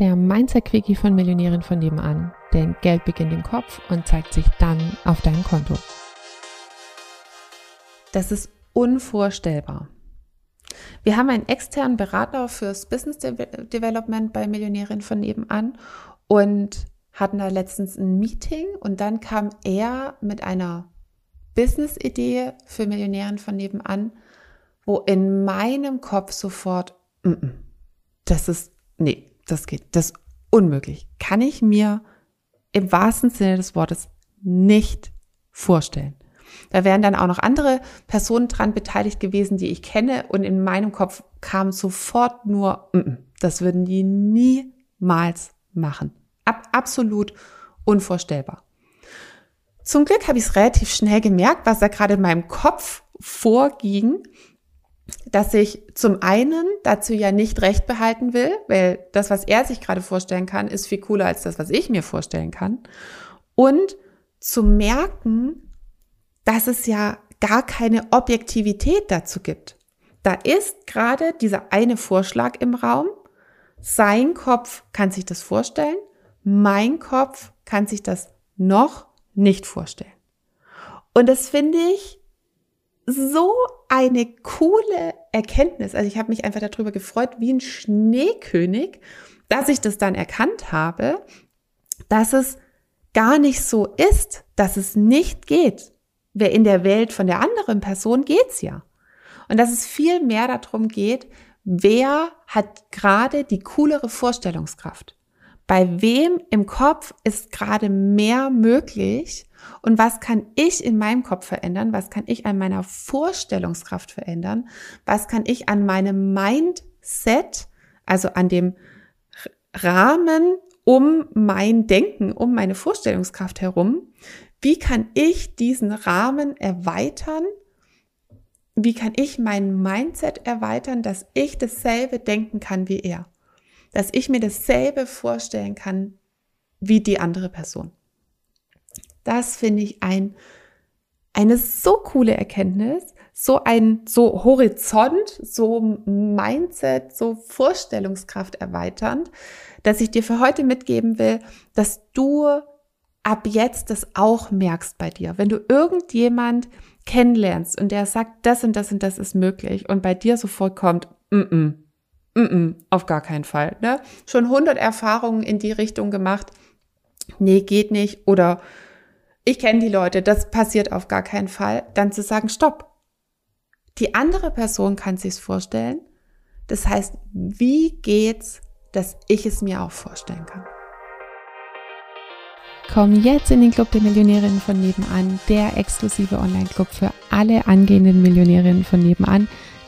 der Mindset-Quickie von Millionären von nebenan. Denn Geld beginnt im Kopf und zeigt sich dann auf deinem Konto. Das ist unvorstellbar. Wir haben einen externen Berater fürs Business Development bei Millionärin von nebenan und hatten da letztens ein Meeting und dann kam er mit einer Business-Idee für Millionären von nebenan, wo in meinem Kopf sofort, mm -mm, das ist, nee, das geht, das ist unmöglich. Kann ich mir im wahrsten Sinne des Wortes nicht vorstellen. Da wären dann auch noch andere Personen dran beteiligt gewesen, die ich kenne und in meinem Kopf kam sofort nur, das würden die niemals machen. Ab, absolut unvorstellbar. Zum Glück habe ich es relativ schnell gemerkt, was da gerade in meinem Kopf vorging, dass ich zum einen dazu ja nicht recht behalten will, weil das, was er sich gerade vorstellen kann, ist viel cooler als das, was ich mir vorstellen kann. Und zu merken, dass es ja gar keine Objektivität dazu gibt. Da ist gerade dieser eine Vorschlag im Raum. Sein Kopf kann sich das vorstellen. Mein Kopf kann sich das noch nicht vorstellen. Und das finde ich so eine coole Erkenntnis. Also ich habe mich einfach darüber gefreut, wie ein Schneekönig, dass ich das dann erkannt habe, dass es gar nicht so ist, dass es nicht geht. Wer in der Welt von der anderen Person geht's ja. Und dass es viel mehr darum geht, wer hat gerade die coolere Vorstellungskraft. Bei wem im Kopf ist gerade mehr möglich und was kann ich in meinem Kopf verändern? Was kann ich an meiner Vorstellungskraft verändern? Was kann ich an meinem Mindset, also an dem Rahmen um mein Denken, um meine Vorstellungskraft herum, wie kann ich diesen Rahmen erweitern? Wie kann ich mein Mindset erweitern, dass ich dasselbe denken kann wie er? Dass ich mir dasselbe vorstellen kann wie die andere Person. Das finde ich ein, eine so coole Erkenntnis, so ein, so Horizont, so Mindset, so Vorstellungskraft erweiternd, dass ich dir für heute mitgeben will, dass du ab jetzt das auch merkst bei dir. Wenn du irgendjemand kennenlernst und der sagt, das und das und das ist möglich und bei dir sofort kommt, mm -mm, Mm -mm, auf gar keinen Fall. Ne? Schon 100 Erfahrungen in die Richtung gemacht. Nee, geht nicht. Oder ich kenne die Leute, das passiert auf gar keinen Fall. Dann zu sagen, stopp. Die andere Person kann sich's vorstellen. Das heißt, wie geht's, dass ich es mir auch vorstellen kann? Komm jetzt in den Club der Millionärinnen von nebenan, der exklusive Online-Club für alle angehenden Millionärinnen von nebenan